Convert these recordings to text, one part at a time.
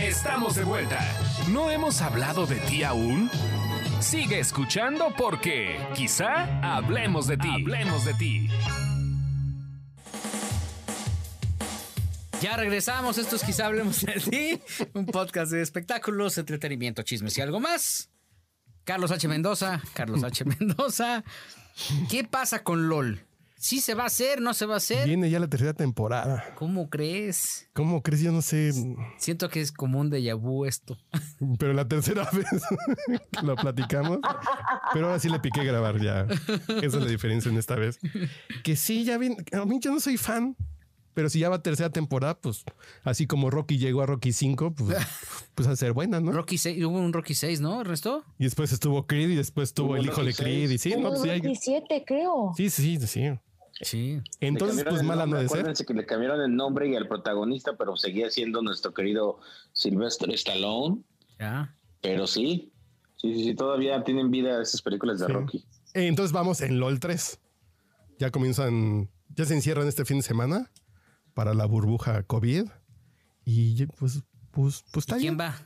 Estamos de vuelta. ¿No hemos hablado de ti aún? Sigue escuchando porque quizá hablemos de ti. Hablemos de ti. Ya regresamos, esto es quizá hablemos de ti, un podcast de espectáculos, entretenimiento, chismes y algo más. Carlos H. Mendoza, Carlos H. Mendoza. ¿Qué pasa con LOL? ¿Sí se va a hacer? ¿No se va a hacer? Viene ya la tercera temporada. ¿Cómo crees? ¿Cómo crees? Yo no sé. Siento que es como un déjà vu esto. Pero la tercera vez que lo platicamos. Pero ahora sí le piqué grabar ya. Esa es la diferencia en esta vez. Que sí, ya bien. A mí yo no soy fan. Pero si ya va tercera temporada, pues así como Rocky llegó a Rocky 5, pues, pues a ser buena, ¿no? Rocky 6, hubo un Rocky 6, ¿no, Resto? Y después estuvo Creed y después estuvo Hubo el hijo de Rocky Creed. Y sí, no, pues sí, hay- 17, creo. sí, sí, sí, sí. Entonces, pues el mala no nombre, de ser. Acuérdense que le cambiaron el nombre y al protagonista, pero seguía siendo nuestro querido Sylvester Stallone. Ya. Pero sí, sí, sí, sí, todavía tienen vida esas películas de Sí. Rocky. Entonces vamos en LOL 3. Ya comienzan, ya se encierran este fin de semana para la burbuja COVID. Y pues, pues, pues está ¿Y bien. quién va?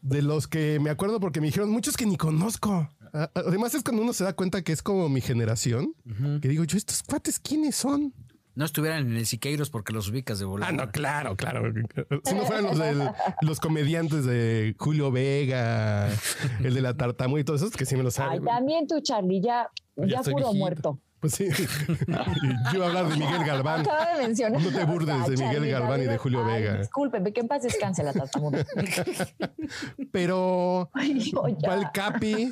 De los que me acuerdo porque me dijeron muchos que ni conozco. Además es cuando uno se da cuenta que es como mi generación. Que digo, yo, estos cuates, ¿quiénes son? No estuvieran en el Siqueiros porque los ubicas de volar. Ah, no, claro, claro. Si no fueran los, del- los comediantes de Julio Vega, el de la tartamuda y todos esos, que sí me lo Ay, saben. también tú, Charlie, ya, ya, estoy puro viejito. muerto. Pues sí. Yo iba a hablar de Miguel Galván. Acaba de mencionar. No te burdes de Miguel Galván y de Julio ay, Vega. Discúlpeme, que en paz descanse la tartamuda. Pero Ay, va el Capi,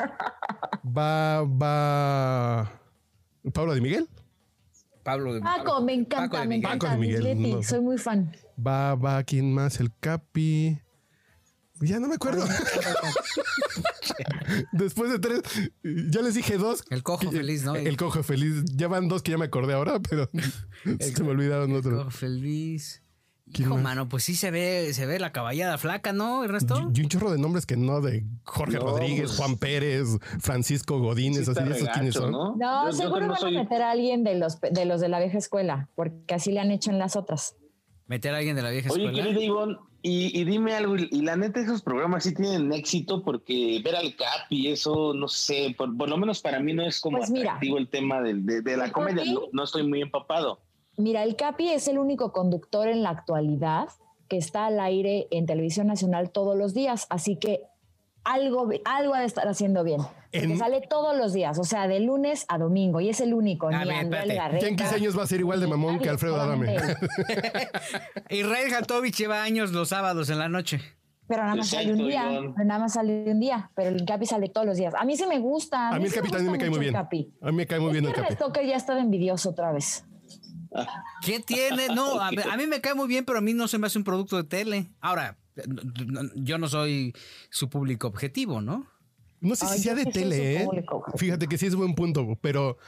va, va Pablo de Miguel, Pablo de Paco, me Paco encanta, de me encanta. Paco de Miguel, no. Soy muy fan. va, va, ¿quién más? El Capi. Ya no me acuerdo. Después de tres, ya les dije dos. El cojo feliz, ¿no? El cojo feliz. Ya van dos que ya me acordé ahora, pero se me olvidaron otros. Cojo feliz. ¿Quién Hijo, más? mano, pues sí se ve, se ve la caballada flaca, ¿no? ¿El resto? Y un chorro de nombres que no, de Jorge No, Rodríguez, pues- Juan Pérez, Francisco Godínez, Sí así de esos quiénes regacho, son. ¿no? No, Yo- seguro van soy- a meter a alguien de los, de los de la vieja escuela, porque así le han hecho en las otras. Meter a alguien de la vieja Oye, escuela. querido Ivonne, y, y dime algo, y, y la neta esos programas sí tienen éxito porque ver al Capi, eso, no sé, por, por lo menos para mí no es como Pues mira. atractivo el tema del- de, de la comedia, Capi- no, no estoy muy empapado. Mira, el Capi es el único conductor en la actualidad que está al aire en televisión nacional todos los días, así que algo, algo ha de estar haciendo bien. Sale todos los días, o sea, de lunes a domingo, y es el único. A ni ver, en 15 años va a ser igual de mamón que Alfredo Adame. Israel Jatovich lleva años los sábados en la noche. Pero nada más sale un día, pero nada más sale un día, pero el Capi sale todos los días. A mí sí me gusta. A mí el Capi también me cae muy el bien. Capi. A mí me cae muy bien el Es que Capi. Stoker ya está de envidioso otra vez. ¿Qué tiene? No, a, a mí me cae muy bien, pero a mí no se me hace un producto de tele. Ahora, no- no- yo no soy su público objetivo, ¿no? No sé Ay, si sea de tele, ¿eh? público. Fíjate que sí es buen punto, pero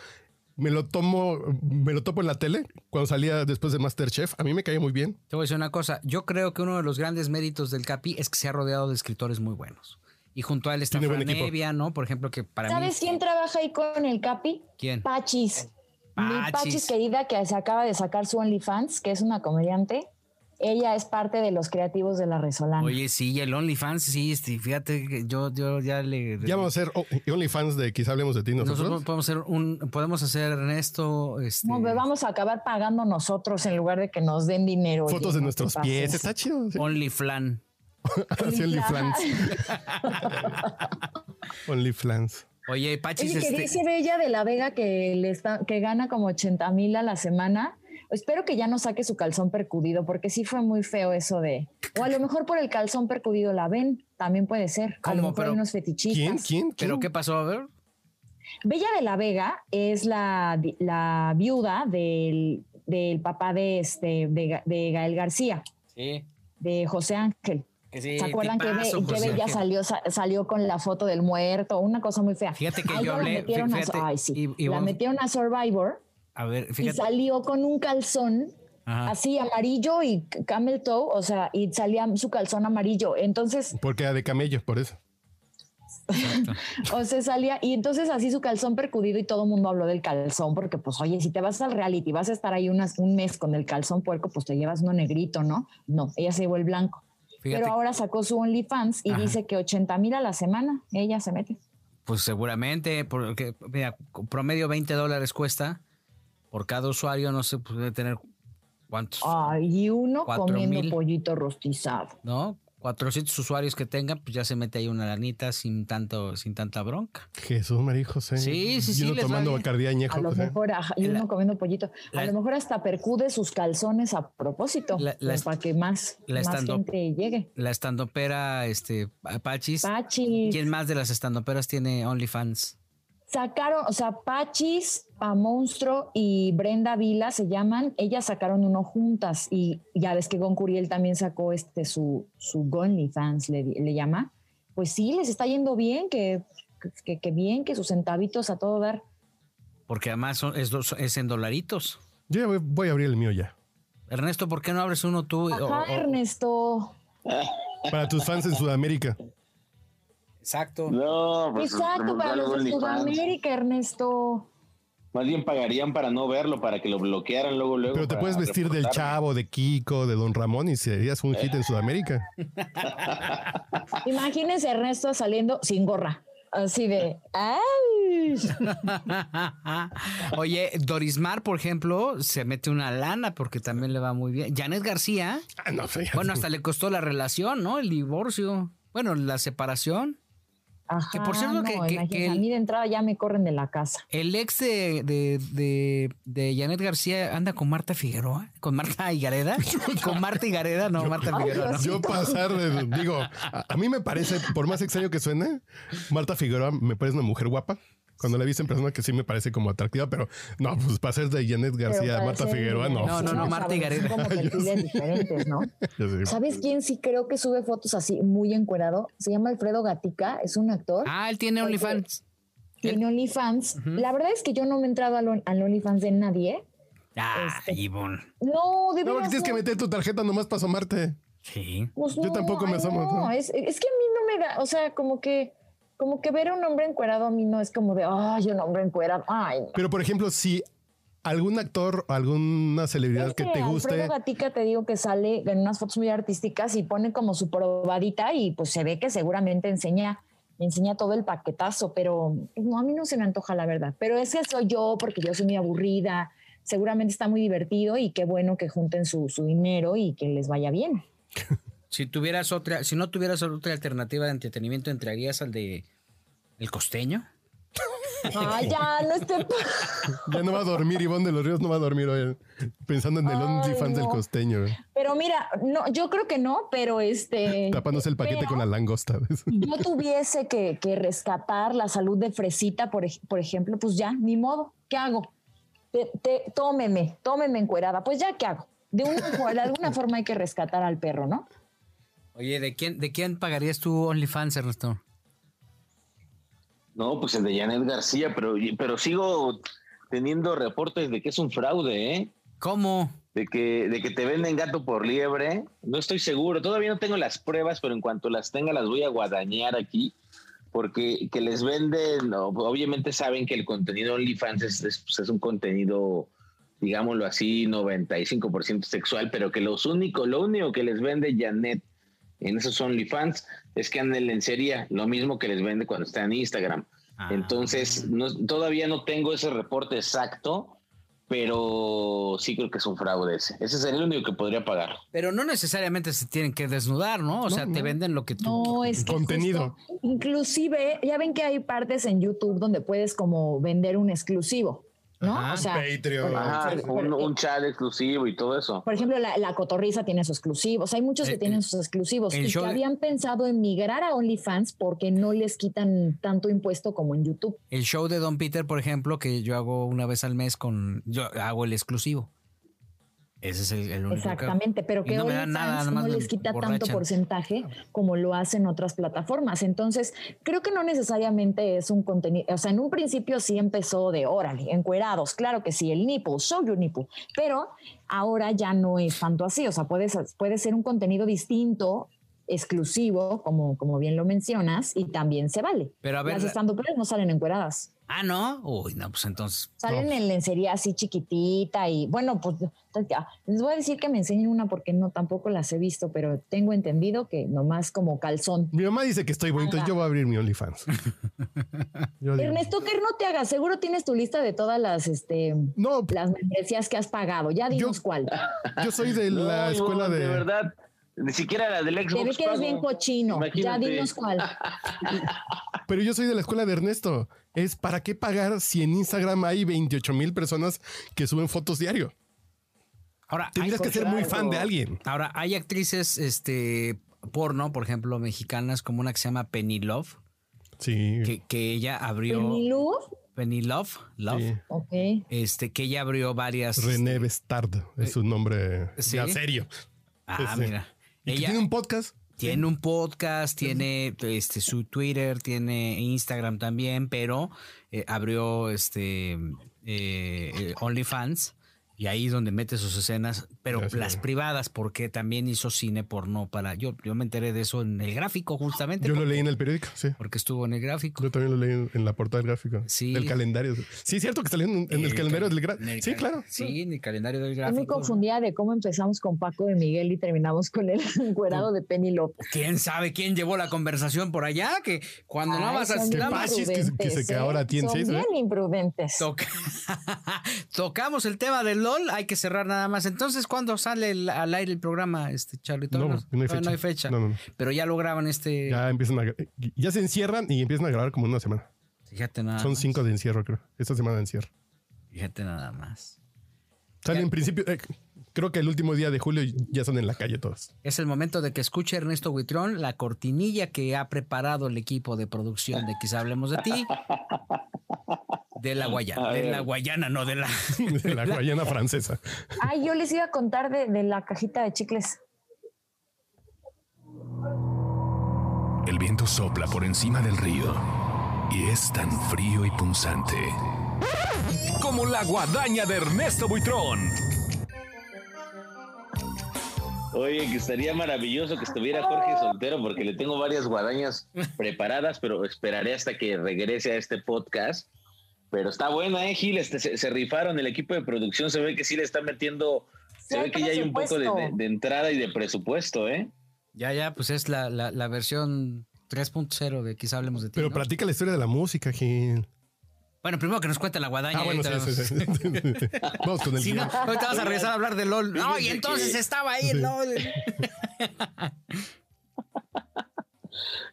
me lo tomo, me lo topo en la tele cuando salía después de Masterchef. A mí me caía muy bien. Te voy a decir una cosa. Yo creo que uno de los grandes méritos del Capi es que se ha rodeado de escritores muy buenos. Y junto a él está Tiene buen Fran equipo. Evia, ¿no? Por ejemplo, que para ¿Sabes mí... quién trabaja ahí con el Capi? ¿Quién? Pachis. Mi Pachis. Pachis querida que se acaba de sacar su OnlyFans, que es una comediante. Ella es parte de los creativos de La Resolana. Oye, sí, y el OnlyFans, sí, este, fíjate que yo, yo ya le... Ya vamos a ser OnlyFans de quizá hablemos de ti nosotros. Nosotros podemos hacer un, podemos hacer Ernesto, este, No, pero vamos a acabar pagando nosotros en lugar de que nos den dinero. oye, Fotos de nuestros pies. Está chido. sí. OnlyFlan. Así OnlyFans. OnlyFans. Oye, Pachis, Oye, que este, dice Bella de la Vega que, le está, que gana como 80 mil a la semana. Espero que ya no saque su calzón percudido, porque sí fue muy feo eso de. O a lo mejor por el calzón percudido la ven, también puede ser. A lo mejor Pero- hay unos fetichistas. ¿Quién? ¿Quién? ¿pero ¿Quién? qué pasó? A ver. Bella de la Vega es la, la viuda del, del papá de, este, de, Ga- de Gael García, Sí. de José Ángel. Sí, ¿Se acuerdan que, tipazo, Bella salió, sa- salió con la foto del muerto? Una cosa muy fea. Fíjate que yo la hablé- metieron a- fíjate, ay, sí. y- y la metieron a Survivor A ver, y salió con un calzón Ajá. así amarillo y camel toe, o sea, y salía su calzón amarillo. Entonces, Porque era de camello, por eso. o se salía y entonces así su calzón percudido y todo el mundo habló del calzón porque pues oye, si te vas al reality vas a estar ahí unas, un mes con el calzón puerco, pues te llevas uno negrito, ¿no? No, ella se llevó el blanco. Pero ahora sacó su OnlyFans y dice que 80 mil a la semana ella se mete. Pues seguramente, porque mira, promedio 20 dólares cuesta por cada usuario, no se puede tener cuántos. Ay, y uno comiendo pollito rostizado. ¿No? 400 usuarios que tengan, pues ya se mete ahí una lanita sin tanto, sin tanta bronca. Jesús María José. Sí, sí, sí. Y uno tomando bacardía añejo. A lo mejor, y uno comiendo pollito. a lo mejor hasta percude sus calzones a propósito, pues, para que más, más gente llegue. La estandopera, este, Pachis. Pachis. ¿Quién más de las estandoperas tiene OnlyFans? Sacaron, o sea, Pachis, a Monstruo y Brenda Vila se llaman, ellas sacaron uno juntas y ya ves que Gon Curiel también sacó este su, su Fans le, le llama. Pues sí, les está yendo bien, que, que, bien, que sus centavitos a todo dar. Porque además es, es en dolaritos. Yo voy, a abrir el mío ya. Ernesto, ¿por qué no abres uno tú? Ajá, Ernesto. Para tus fans en Sudamérica. Exacto. No, pues, Exacto, para los de Sudamérica, Ernesto. Más bien pagarían para no verlo, para que lo bloquearan luego, luego. Pero te puedes vestir del Chavo, de Kiko, de Don Ramón y serías un hit en Sudamérica. Imagínense Ernesto saliendo sin gorra. Así de. ¡Ay! Oye, Dorismar, por ejemplo, se mete una lana porque también le va muy bien. Janet García. Ah, no, bueno, hasta le costó la relación, ¿no? El divorcio. Bueno, la separación que por cierto, que, a mí de entrada ya me corren de la casa. El ex de, de, de, Janet García anda con Marta Figueroa, con Marta Higareda, con Marta Higareda, no, Marta Figueroa. Yo pasar, digo, a, mí me parece, por más extraño que suene, Marta Figueroa me parece una mujer guapa. Cuando la he visto en persona que sí me parece como atractiva, pero no, pues para ser de Janet García, Marta Figueroa, no. No, no, no, Marta y García. Como perfiles diferentes, ¿no? ¿Sabes quién sí creo que sube fotos así muy encuerado? Se llama Alfredo Gatica, es un actor. Ah, él tiene OnlyFans. Tiene OnlyFans. La verdad es que yo no me he entrado al, OnlyFans de nadie. Ah, este, Ivonne. No, de No, porque tienes que meter tu tarjeta nomás para asomarte. Sí. Pues yo tampoco me asomo. No, es, es que a mí no me da, o sea, como que como que ver a un hombre encuerado a mí no es como de, ay, un hombre encuerado. Ay, Pero por ejemplo, si algún actor alguna celebridad que, te guste. Alfredo Gatica te digo que sale en unas fotos muy artísticas y pone como su probadita y pues se ve que seguramente enseña enseña todo el paquetazo, pero no, a mí no se me antoja la verdad. Pero ese soy yo porque yo soy muy aburrida. Seguramente está muy divertido y qué bueno que junten su, su dinero y que les vaya bien. Si tuvieras otra, si no tuvieras otra alternativa de entretenimiento, ¿entrarías al de el costeño? Ah, ya, no esté. ya no va a dormir, Ivonne de los Ríos no va a dormir hoy, pensando en el OnlyFans del costeño. Pero mira, no, yo creo que no, pero este. Tapándose el paquete con la langosta. yo tuviese que, rescatar la salud de Fresita, por, por ejemplo, pues ya, ni modo. ¿Qué hago? Te, tómeme, tómeme encuerada. Pues ya, ¿qué hago? De, una, de alguna forma hay que rescatar al perro, ¿no? Oye, ¿de quién, ¿de quién pagarías tu OnlyFans, Ernesto? No, pues el de Janet García, pero, pero sigo teniendo reportes de que es un fraude, ¿eh? ¿Cómo? De que, de que te venden gato por liebre. No estoy seguro, todavía no tengo las pruebas, pero en cuanto las tenga las voy a guadañar aquí, porque que les venden, obviamente saben que el contenido OnlyFans es, es, pues, es un contenido digámoslo así, 95% sexual, pero que los únicos, lo único que les vende Janet en esos OnlyFans es que anden en lencería, lo mismo que les vende cuando está en Instagram. Ah. Entonces, todavía no tengo ese reporte exacto, pero sí creo que es un fraude ese. Ese es el único que podría pagar. Pero no necesariamente se tienen que desnudar, ¿no? O sea, te venden lo que tú... No, es Contenido. inclusive, ya ven que hay partes en YouTube donde puedes como vender un exclusivo. ¿No? o sea, Patreon. un, chat exclusivo y todo eso. Por ejemplo, la, la cotorriza tiene sus exclusivos. Hay muchos que eh, tienen sus exclusivos y que habían pensado en migrar a OnlyFans porque no les quitan tanto impuesto como en YouTube. El show de Don Peter, por ejemplo, que yo hago una vez al mes con, yo hago el exclusivo. Ese es el, único Exactamente, pero que no, no les quita tanto porcentaje como lo hacen otras plataformas. Entonces, creo que no necesariamente es un contenido, o sea, en un principio sí empezó de órale, encuerados, claro que sí, el nipple, show your nipple, pero ahora ya no es tanto así, o sea, puede, puede ser un contenido distinto exclusivo, como, como bien lo mencionas, y también se vale. Pero a ver. Las estandoperas no salen encueradas. Ah, no. Uy, no, pues entonces. Salen en lencería así chiquitita y bueno, pues les voy a decir que me enseñen una porque no tampoco las he visto, pero tengo entendido que nomás como calzón. Mi mamá dice que estoy bonito, entonces yo voy a abrir mi OnlyFans. Ernesto, que no te hagas, seguro tienes tu lista de todas las este no, las membresías que has pagado. Ya dinos cuál. Yo soy de la escuela de. De verdad. Ni siquiera la del Xbox. Te ve que eres bien cochino. Ya dinos cuál. Pero yo soy de la escuela de Ernesto. Es para qué pagar si en Instagram hay 28 mil personas que suben fotos diario. Ahora, tendrías que ser muy fan de alguien. Ahora, hay actrices este, porno, por ejemplo, mexicanas, como una que se llama Penny Love. Sí. Que, que ella abrió. Penny Love. Penny Love, Love. Sí. Ok. Este, que ella abrió varias. René Bestard es su nombre ¿sí? ya serio. Ah, este, mira. Ella tiene un podcast. Tiene un podcast, tiene este su Twitter, tiene Instagram también, pero eh, abrió este eh, OnlyFans y ahí es donde mete sus escenas, pero Gracias. las privadas, porque también hizo cine porno para. Yo, yo me enteré de eso en el gráfico, justamente. Yo porque, lo leí en el periódico, sí. Porque estuvo en el gráfico. Yo también lo leí en, en la portada del gráfico. Sí. Del calendario. Sí, es cierto que salió en, en el, el, calendario del gráfico. Sí, claro. Sí, en el calendario del gráfico. Yo me confundía de cómo empezamos con Paco de Miguel y terminamos con el encuerado de Penny López. ¿Quién sabe quién llevó la conversación por allá? Que cuando Ay, no vas a. Que que, que, se queda ahora tiene Son seis. bien imprudentes. Toca... Tocamos el tema del LOL, hay que cerrar nada más. Entonces, ¿cuándo sale el, al aire el programa, este Charlito? No, no, no hay fecha. No hay fecha. No, no, Pero ya lo graban este. Ya empiezan a, ya se encierran y empiezan a grabar como una semana. Fíjate nada. Son más. cinco de encierro, creo. Esta semana de encierro. Fíjate nada más. Sale en principio, eh, creo que el último día de julio ya son en la calle todos. Es el momento de que escuche Ernesto Huitrón la cortinilla que ha preparado el equipo de producción de Quizá Hablemos de ti. De la Guayana, de la Guayana, no de la... De la Guayana francesa. Ay, yo les iba a contar de, de la cajita de chicles. El viento sopla por encima del río y es tan frío y punzante como la guadaña de Ernesto Buitrón. Oye, que estaría maravilloso que estuviera Jorge soltero porque le tengo varias guadañas preparadas, pero esperaré hasta que regrese a este podcast. Pero está buena, ¿eh, Gil? Este, se, se, rifaron el equipo de producción, se ve que sí le está metiendo, se Sí, ve que ya hay un poco de, de, de entrada y de presupuesto, ¿eh? Ya, ya, pues es la, la, la versión 3.0 de Quizá Hablemos de ti. Pero ¿no? platica la historia de la música, Gil. Bueno, primero que nos cuente la guadaña. Ah, bueno, sí, sí, sí. Vamos con el Si no, guion. ahorita vas a regresar a hablar de LOL. No, y entonces estaba ahí el LOL.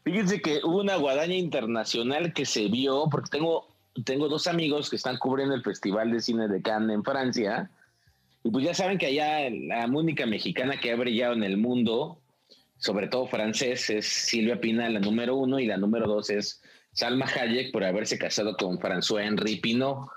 Fíjense que hubo una guadaña internacional que se vio, porque tengo, tengo dos amigos que están cubriendo el Festival de Cine de Cannes en Francia, y pues ya saben que allá la única mexicana que ha brillado en el mundo, sobre todo francés, es Silvia Pina, la número uno, y la número dos es Salma Hayek por haberse casado con François-Henri Pinot.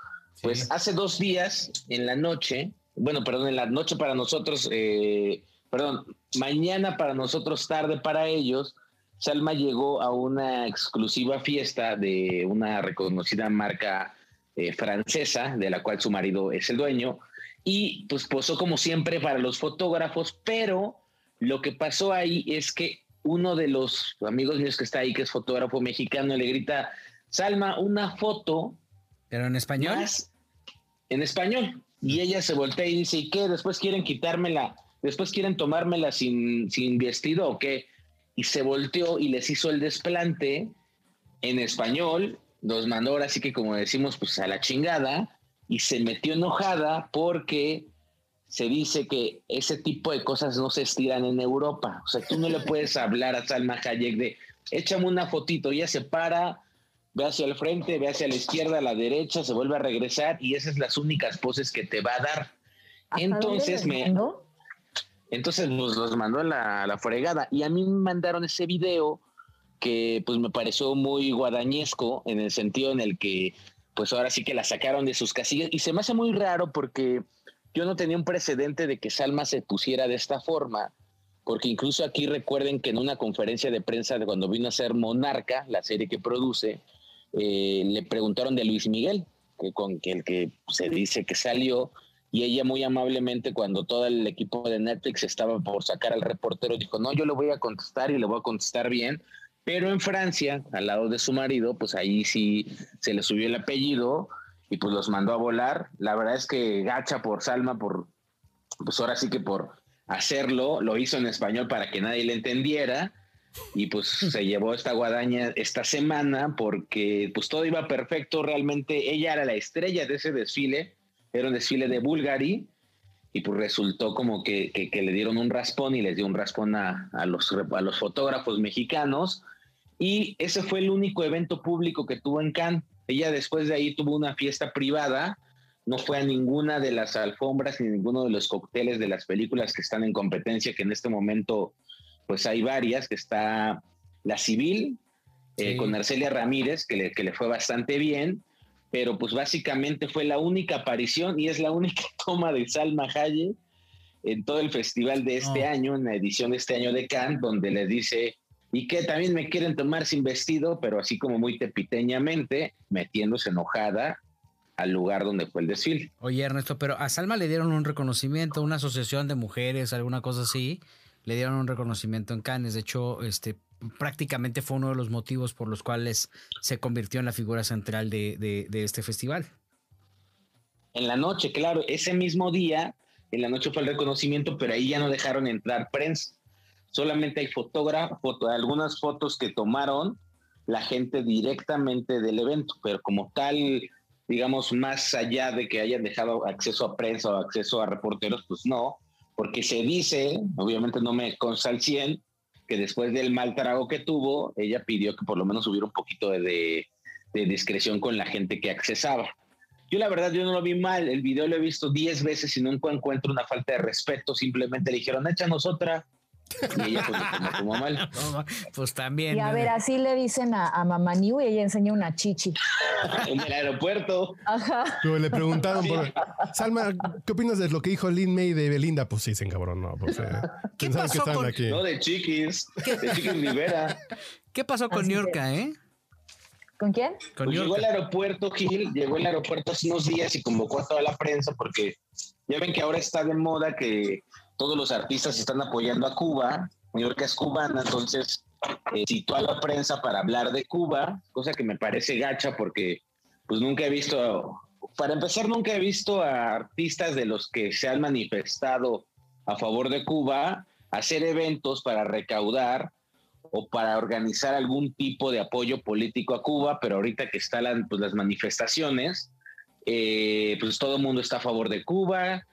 Pues sí. hace dos días, en la noche, bueno, perdón, en la noche para nosotros, eh, perdón, mañana para nosotros, tarde para ellos, Salma llegó a una exclusiva fiesta de una reconocida marca eh, francesa, de la cual su marido es el dueño, y pues posó como siempre para los fotógrafos, pero lo que pasó ahí es que uno de los amigos míos que está ahí, que es fotógrafo mexicano, le grita, Salma, una foto. ¿Pero en español? Más en español. Y ella se voltea y dice, ¿y qué? ¿Después quieren quitármela? ¿Después quieren tomármela sin, sin vestido o qué? Y se volteó y les hizo el desplante en español, nos mandó ahora sí que como decimos, pues a la chingada, y se metió enojada porque se dice que ese tipo de cosas no se estiran en Europa. O sea, tú no le puedes hablar a Salma Hayek de, échame una fotito, ella se para, ve hacia el frente, ve hacia la izquierda, a la derecha, se vuelve a regresar y esas son las únicas poses que te va a dar. Entonces me... Entonces nos los mandó a la, la, fregada y a mí me mandaron ese video que pues me pareció muy guadañesco en el sentido en el que pues ahora sí que la sacaron de sus casillas y se me hace muy raro porque yo no tenía un precedente de que Salma se pusiera de esta forma, porque incluso aquí recuerden que en una conferencia de prensa de cuando vino a ser Monarca, la serie que produce, eh, le preguntaron de Luis Miguel, que con el que se dice que salió, y ella muy amablemente cuando todo el equipo de Netflix estaba por sacar al reportero dijo, no, yo le voy a contestar y le voy a contestar bien, pero en Francia, al lado de su marido, pues ahí sí se le subió el apellido y pues los mandó a volar. La verdad es que gacha por Salma, por, pues ahora sí que por hacerlo, lo hizo en español para que nadie le entendiera. Y pues se llevó esta guadaña esta semana porque pues todo iba perfecto, realmente ella era la estrella de ese desfile. Era un desfile de Bulgari. Y pues resultó como que, le dieron un raspón y les dio un raspón a, los, a los fotógrafos mexicanos. Y ese fue el único evento público que tuvo en Cannes. Ella después de ahí tuvo una fiesta privada, no fue a ninguna de las alfombras ni ninguno de los cócteles de las películas que están en competencia, que en este momento pues hay varias, que está La Civil, eh, con Arcelia Ramírez, que le, que le fue bastante bien, pero pues básicamente fue la única aparición y es la única toma de Salma Hayek en todo el festival de este año, en la edición de este año de Cannes, donde le dice, y que también me quieren tomar sin vestido, pero así como muy tepiteñamente, metiéndose enojada al lugar donde fue el desfile. Oye, Ernesto, pero a Salma le dieron un reconocimiento, una asociación de mujeres, alguna cosa así, le dieron un reconocimiento en Cannes. De hecho, este, prácticamente fue uno de los motivos por los cuales se convirtió en la figura central de, este festival. En la noche, claro, ese mismo día, en la noche fue el reconocimiento, pero ahí ya no dejaron entrar prensa. Solamente hay fotógrafos, algunas fotos que tomaron la gente directamente del evento, pero como tal, digamos, más allá de que hayan dejado acceso a prensa o acceso a reporteros, pues no, porque se dice, obviamente no me consta al 100, que después del mal trago que tuvo, ella pidió que por lo menos hubiera un poquito de, discreción con la gente que accesaba. Yo la verdad, yo no lo vi mal, el video lo he visto 10 veces y nunca encuentro una falta de respeto, simplemente le dijeron, échanos otra, y ella pues lo mal. pues también. Y a ver, así le dicen a, a Mamá New y ella enseña una chichi. en el aeropuerto. Ajá. le preguntaron por. Salma, ¿qué opinas de lo que dijo Lin May de Belinda? Pues sí, se cabrón, no. Pues, eh, ¿Qué pasó que con... aquí. No, de chiquis. De chiquis Rivera. ¿Qué pasó con New York, eh? ¿Con quién? Con pues llegó al aeropuerto, Gil, llegó al aeropuerto hace unos días y convocó a toda la prensa porque ya ven que ahora está de moda que todos los artistas están apoyando a Cuba, York es cubana, entonces eh, citó a la prensa para hablar de Cuba, cosa que me parece gacha porque pues nunca he visto, para empezar nunca he visto a artistas de los que se han manifestado a favor de Cuba hacer eventos para recaudar o para organizar algún tipo de apoyo político a Cuba, pero ahorita que están pues, las manifestaciones, eh, pues todo el mundo está a favor de Cuba,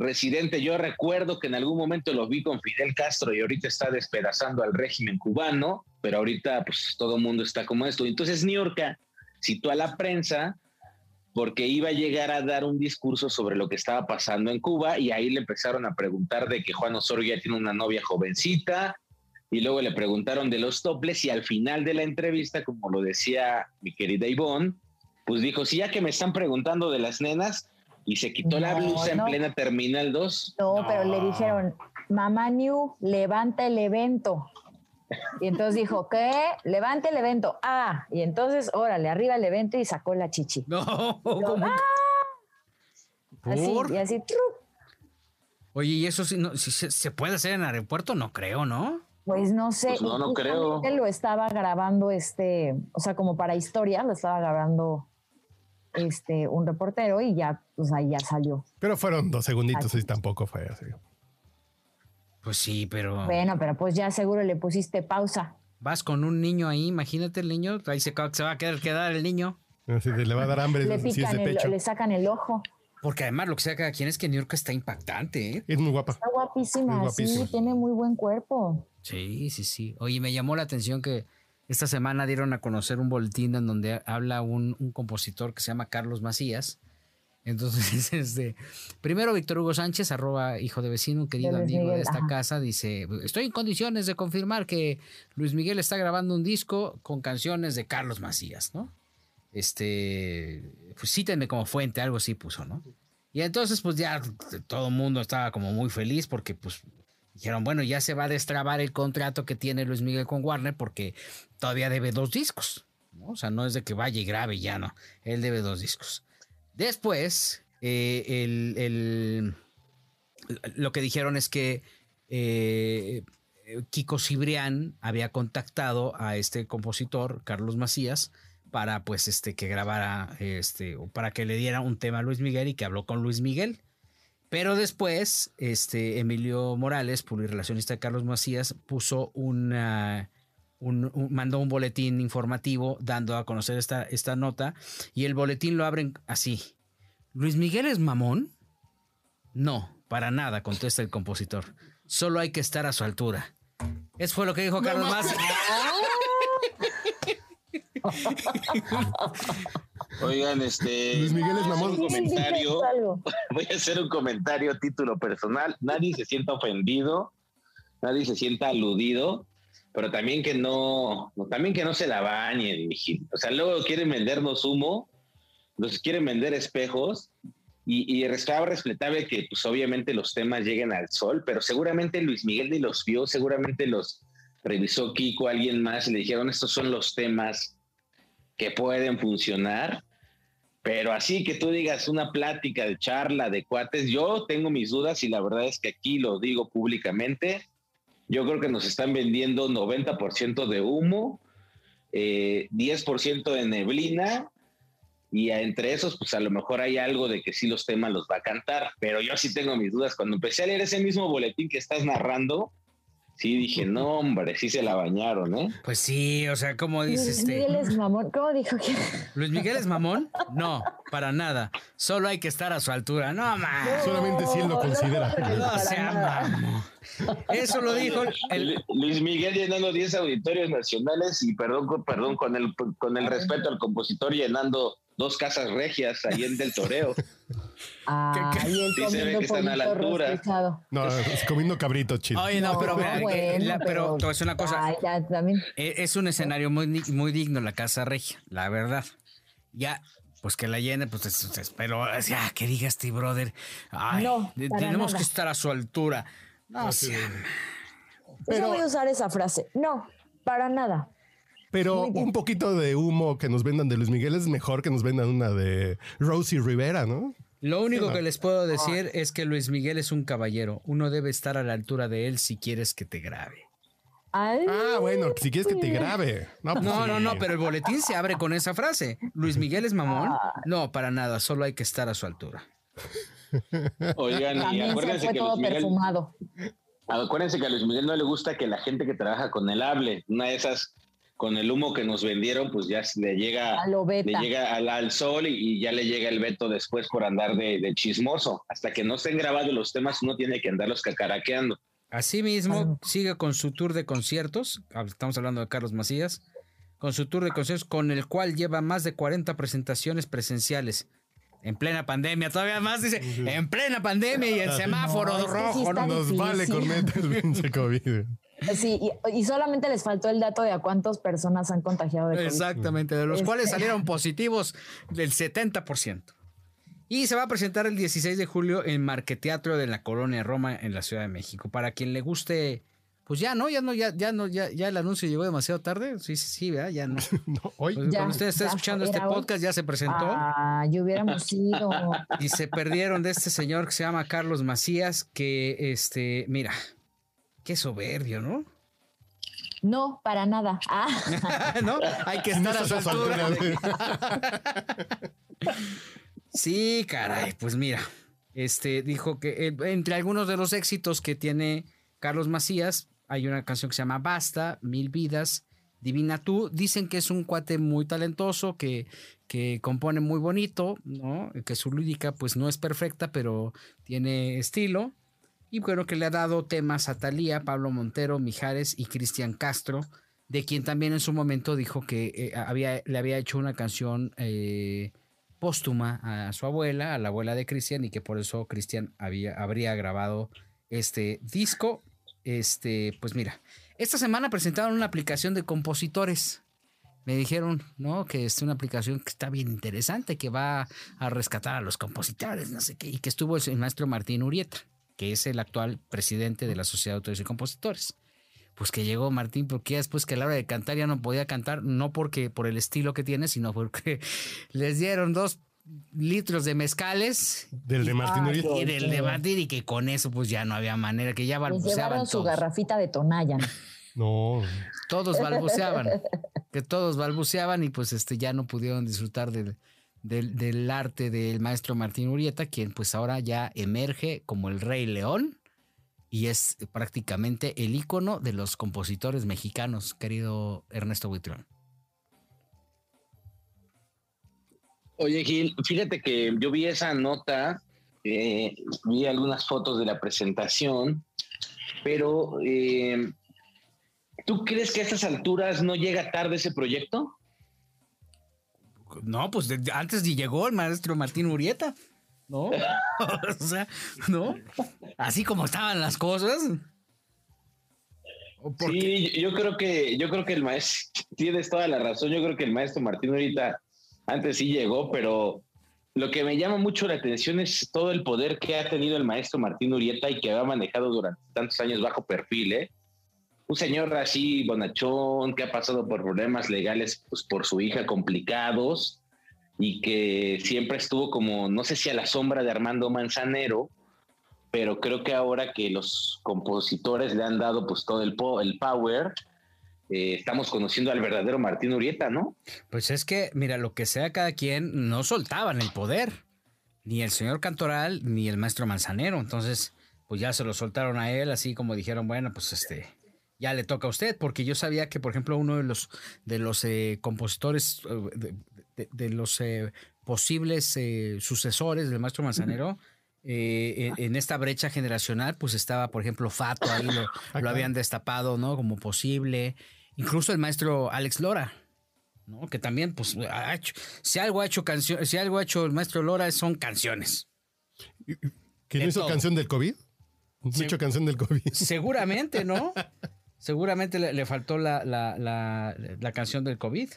Residente, yo recuerdo que en algún momento lo vi con Fidel Castro y ahorita está despedazando al régimen cubano, pero ahorita pues todo el mundo está como esto. Entonces Niorca citó a la prensa porque iba a llegar a dar un discurso sobre lo que estaba pasando en Cuba y ahí le empezaron a preguntar de que Juan Osorio ya tiene una novia jovencita y luego le preguntaron de los toples y al final de la entrevista, como lo decía mi querida Ivonne, pues dijo, sí, ya que me están preguntando de las nenas, y se quitó la blusa en plena Terminal 2. No, pero le dijeron, mamá New, levanta el evento. Y entonces dijo, ¿qué? Levante el evento. Ah, y entonces, órale, arriba el evento y sacó la chichi. No. ¡ah! Así, y así. Oye, ¿y eso si, no, si se, puede hacer en el aeropuerto? No creo, ¿no? Pues no sé. Pues no, no creo. Lo estaba grabando este, o sea, como para historia, lo estaba grabando este, un reportero y ya, pues ahí ya salió. Pero fueron dos segunditos y tampoco fue así. Pues sí, pero. Bueno, pero pues ya seguro le pusiste pausa. Vas con un niño ahí, imagínate el niño, ahí se, se va a querer quedar el niño. le va a dar hambre. le, pican le sacan el ojo. Porque además lo que sea cada quien es que New York está impactante. ¿eh? Es muy guapa. Está guapísima, sí, tiene muy buen cuerpo. Sí, sí, sí. Oye, me llamó la atención que esta semana dieron a conocer un boletín en donde habla un, compositor que se llama Carlos Macías. Entonces, este, primero Víctor Hugo Sánchez, arroba hijo de vecino, un querido amigo de esta casa, dice, estoy en condiciones de confirmar que Luis Miguel está grabando un disco con canciones de Carlos Macías, ¿no? Este, pues cítenme como fuente, algo así puso, ¿no? Y entonces, pues ya todo el mundo estaba como muy feliz porque, pues, dijeron, bueno, ya se va a destrabar el contrato que tiene Luis Miguel con Warner porque todavía debe dos discos. O sea, no es de que vaya y grabe ya, no. Él debe dos discos. Después, Eh, el, el- lo que dijeron es que eh, Kiko Cibrián había contactado a este compositor, Carlos Macías, para pues este que grabara este o para que le diera un tema a Luis Miguel y que habló con Luis Miguel. Pero después, este Emilio Morales, publirelacionista de Carlos Macías, puso una, un- un- mandó un boletín informativo dando a conocer esta, esta nota y el boletín lo abren así. ¿Luis Miguel es mamón? No, para nada, contesta el compositor. Solo hay que estar a su altura. Eso fue lo que dijo Carlos Macías. Oigan, este. Luis Miguel es mamón. Un comentario. Algo. Voy a hacer un comentario a título personal. Nadie se sienta ofendido, nadie se sienta aludido, pero también que no, también que no se la bañen. O sea, luego quieren vendernos humo, nos quieren vender espejos. Y, y estaba respetable que, pues, obviamente los temas lleguen al sol, pero seguramente Luis Miguel ni los vio, seguramente los revisó Kiko, alguien más, y le dijeron: Estos son los temas que pueden funcionar. Pero así que tú digas una plática de charla de cuates, yo tengo mis dudas y la verdad es que aquí lo digo públicamente. Yo creo que nos están vendiendo 90% de humo, eh, 10% de neblina y entre esos pues a lo mejor hay algo de que sí los temas los va a cantar, pero yo sí tengo mis dudas. Cuando empecé a leer ese mismo boletín que estás narrando, sí dije, no hombre, sí se la bañaron, ¿eh? Pues sí, o sea, como dice Luis este. Miguel es mamón. ¿Cómo dijo que? ¿Luis Miguel es mamón? No, para nada. Solo hay que estar a su altura. No, man. Solamente si él lo considera. No sea mamón. Eso lo dijo el. Lu- Luis Miguel llenando 10 auditorios nacionales y perdón, con- perdón con el, con el respeto al compositor llenando dos casas regias ahí en Del Toreo. Ah, y él Sí, se ve comiendo que están a la pollito altura. rostizado. No, es comiendo cabrito chido. Oye, no, pero, No, mira, eh, bueno, la- pero te voy a decir una cosa. Ay, ya, también. Eh, Es un escenario muy, muy digno la Casa Regia, la verdad. Ya, pues que la llene, pues es- es- pero ya, que diga este brother. Ay, No, tenemos nada. que estar a su altura. No, sea- Yo voy a usar esa frase. No, para nada. Pero un poquito de humo que nos vendan de Luis Miguel es mejor que nos vendan una de Rosie Rivera, ¿no? Lo único que les puedo decir es que Luis Miguel es un caballero. Uno debe estar a la altura de él si quieres que te grabe. Ay, Ah, bueno, si quieres que te grabe. No, pues No, sí. no, no, pero el boletín se abre con esa frase. ¿Luis Miguel es mamón? Ah. No, para nada, solo hay que estar a su altura. Oigan, y también acuérdense fue que, todo Luis Miguel, perfumado. acuérdense que a Luis Miguel no le gusta que la gente que trabaja con él hable. Una de esas, con el humo que nos vendieron, pues ya le llega, le llega al, al sol y, y ya le llega el veto después por andar de, de chismoso. Hasta que no estén grabados los temas, uno tiene que andarlos cacaraqueando. Asimismo, sigue con su tour de conciertos. hab- Estamos hablando de Carlos Macías. Con su tour de conciertos, con el cual lleva más de 40 presentaciones presenciales. En plena pandemia, todavía más dice, en plena pandemia y el semáforo No, es que sí rojo. ¿no? Nos vale con meter el pinche COVID. Sí, y, y solamente les faltó el dato de a cuántas personas han contagiado de COVID. Exactamente, de los Este- cuales salieron positivos del 70%. Y se va a presentar el 16 de julio en Marqueteatro de la Colonia Roma en la Ciudad de México. Para quien le guste, pues ya no, ya no, ya, ya no, ya, ya el anuncio llegó demasiado tarde. Sí, sí, sí, ¿verdad? Ya no. No, hoy. Pues, Ya, cuando usted está escuchando este hoy. podcast, ya se presentó. Ah, yo hubiéramos ido. Y se perdieron de este señor que se llama Carlos Macías, que este, mira, qué soberbio, ¿no? No, para nada. Ah, ¿No? Hay que estar a su estás a su altura. altura. Sí, caray, pues mira, este dijo que eh, entre algunos de los éxitos que tiene Carlos Macías hay una canción que se llama Basta, Mil Vidas, Divina Tú. Dicen que es un cuate muy talentoso, que, que compone muy bonito, ¿no? Que su lírica pues no es perfecta, pero tiene estilo. Y bueno, que le ha dado temas a Talía, Pablo Montero, Mijares y Cristian Castro, de quien también en su momento dijo que eh, había, le había hecho una canción eh, póstuma a su abuela, a la abuela de Cristian, y que por eso Cristian habría grabado este disco. Este, pues mira, esta semana presentaron una aplicación de compositores. Me dijeron, ¿no? Que es una aplicación que está bien interesante, que va a rescatar a los compositores, no sé qué, y que estuvo el maestro Martín Urieta, que es el actual presidente de la Sociedad de Autores y Compositores. Pues que llegó Martín, porque ya después que a la hora de cantar ya no podía cantar, no porque por el estilo que tiene, sino porque les dieron dos litros de mezcales. Del de Martín. Y del de batir y que con eso pues ya no había manera, que ya balbuceaban su garrafita de Tonayan. No. Todos balbuceaban. que todos balbuceaban y pues este ya no pudieron disfrutar del, del, arte del maestro Martín Urieta, quien pues ahora ya emerge como el Rey León y es prácticamente el ícono de los compositores mexicanos, querido Ernesto Buitrón. Oye, Gil, fíjate que yo vi esa nota, eh, vi algunas fotos de la presentación, pero eh, ¿tú crees que a estas alturas no llega tarde ese proyecto? No, pues de- antes ni llegó el maestro Martín Urieta. ¿No? o sea, ¿no? Así como estaban las cosas. Sí, yo creo que yo creo que el maestro tienes toda la razón. Yo creo que el maestro Martín ahorita antes sí llegó, pero lo que me llama mucho la atención es todo el poder que ha tenido el maestro Martín Urieta y que ha manejado durante tantos años bajo perfil, ¿eh? Un señor así bonachón que ha pasado por problemas legales pues, por su hija complicados y que siempre estuvo como, no sé si a la sombra de Armando Manzanero, pero creo que ahora que los compositores le han dado pues todo el, po- el power, eh, estamos conociendo al verdadero Martín Urieta, ¿no? Pues es que, mira, lo que sea cada quien, no soltaban el poder. Ni el señor Cantoral, ni el maestro Manzanero. Entonces, pues ya se lo soltaron a él, así como dijeron, bueno, pues este, ya le toca a usted, porque yo sabía que, por ejemplo, uno de los, de los eh, compositores, eh, de, de- de los eh, posibles eh, sucesores del maestro Manzanero, eh, en, en esta brecha generacional, pues estaba, por ejemplo, Fato, ahí lo, lo habían destapado, ¿no? Como posible. Incluso el maestro Alex Lora, ¿no? Que también, pues, ha hecho, si algo ha hecho canción, si algo ha hecho el maestro Lora son canciones. ¿Que no De hizo todo. canción del COVID? Hizo canción del COVID. Seguramente, ¿no? Seguramente le, faltó la, la, la, canción del COVID.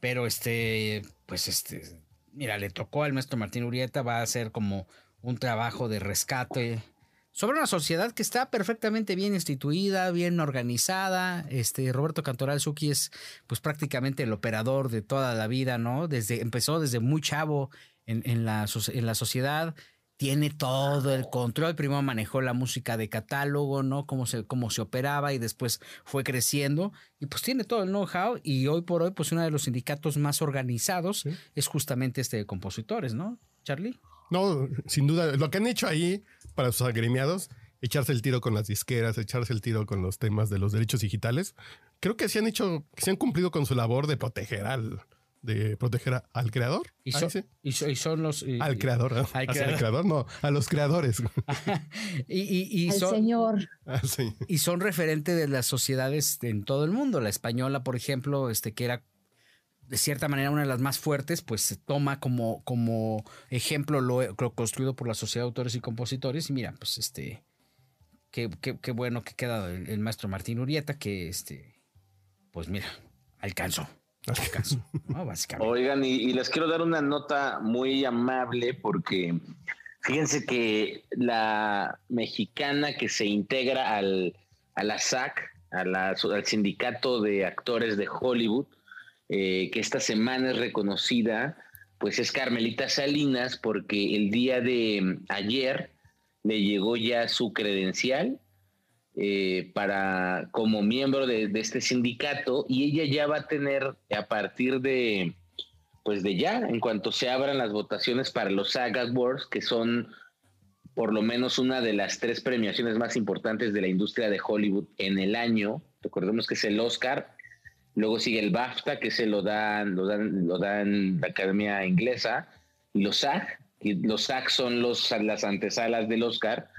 Pero este, pues este, mira, le tocó al maestro Martín Urieta, va a hacer como un trabajo de rescate sobre una sociedad que está perfectamente bien instituida, bien organizada. Este Roberto Cantoral Zucchi es pues prácticamente el operador de toda la vida, ¿no? Desde empezó desde muy chavo en, en la, en la sociedad. Tiene todo el control. Primero manejó la música de catálogo, ¿no? Cómo se, cómo se operaba y después fue creciendo. Y pues tiene todo el know-how. Y hoy por hoy, pues uno de los sindicatos más organizados es justamente este de compositores, ¿no? Charlie. No, sin duda, lo que han hecho ahí para sus agremiados, echarse el tiro con las disqueras, echarse el tiro con los temas de los derechos digitales, creo que se han hecho, se han cumplido con su labor de proteger al, de proteger a- al creador. Y, sí. y so- y son los... y- Al creador, ¿no? Al creador. creador, no, a los creadores. y, y- y El son, señor. Ah, sí. y son referente de las sociedades en todo el mundo. La española, por ejemplo, este, que era de cierta manera una de las más fuertes, pues se toma como, como ejemplo lo, lo construido por la Sociedad de Autores y Compositores. Y mira, pues este, qué, qué- qué bueno que queda el, el maestro Martín Urieta, que este, pues mira, alcanzó. ¿no? Básicamente. Oigan, y, y les quiero dar una nota muy amable porque fíjense que la mexicana que se integra al, a la SAC, a la- al sindicato de actores de Hollywood, eh, que esta semana es reconocida, pues es Carmelita Salinas, porque el día de ayer le llegó ya su credencial eh, para como miembro de, de este sindicato y ella ya va a tener a partir de pues de ya en cuanto se abran las votaciones para los SAG Awards que son por lo menos una de las tres premiaciones más importantes de la industria de Hollywood en el año. Recordemos que es el Oscar luego sigue el BAFTA que se lo dan lo dan lo dan la Academia Inglesa y los SAG y los SAG son los las antesalas del Oscar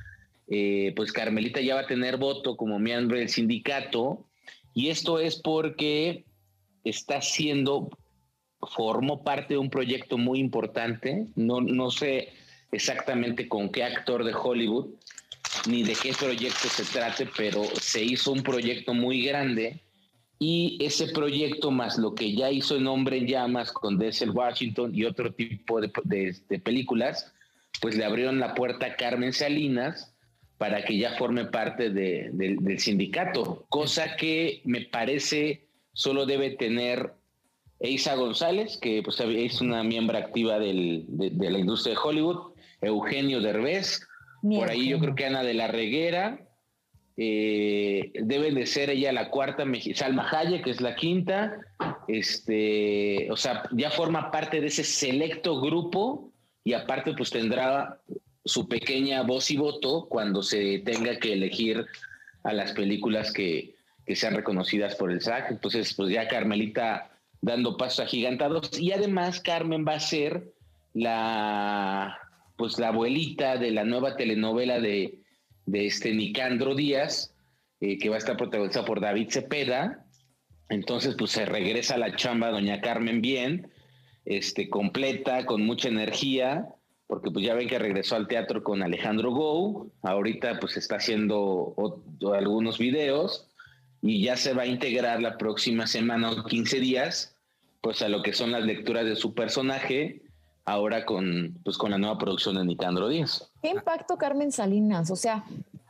eh, pues Carmelita ya va a tener voto como miembro del sindicato y esto es porque está siendo, formó parte de un proyecto muy importante, no, no sé exactamente con qué actor de Hollywood ni de qué proyecto se trate, pero se hizo un proyecto muy grande y ese proyecto más lo que ya hizo en Hombre en Llamas con Denzel Washington y otro tipo de, de- de películas, pues le abrieron la puerta a Carmen Salinas para que ya forme parte de- del- del sindicato, cosa que me parece solo debe tener Eisa González, que pues, es una miembro activa del, de, la industria de Hollywood, Eugenio Derbez, por ahí yo creo que Ana de la Reguera, eh, deben de ser ella la cuarta, Salma Hayek, que es la quinta, este, o sea, ya forma parte de ese selecto grupo y aparte pues tendrá su pequeña voz y voto cuando se tenga que elegir a las películas que, que sean reconocidas por el SAC. Entonces, pues ya Carmelita dando pasos agigantados y además Carmen va a ser la pues la abuelita de la nueva telenovela de de este Nicandro Díaz, eh, que va a estar protagonizada por David Cepeda. Entonces, pues se regresa a la chamba doña Carmen bien, este, completa, con mucha energía, porque pues ya ven que regresó al teatro con Alejandro Gou, ahorita pues está haciendo algunos videos y ya se va a integrar la próxima semana o 15 días, pues a lo que son las lecturas de su personaje, ahora con, pues, con la nueva producción de Nicandro Díaz. ¿Qué impacto Carmen Salinas? O sea,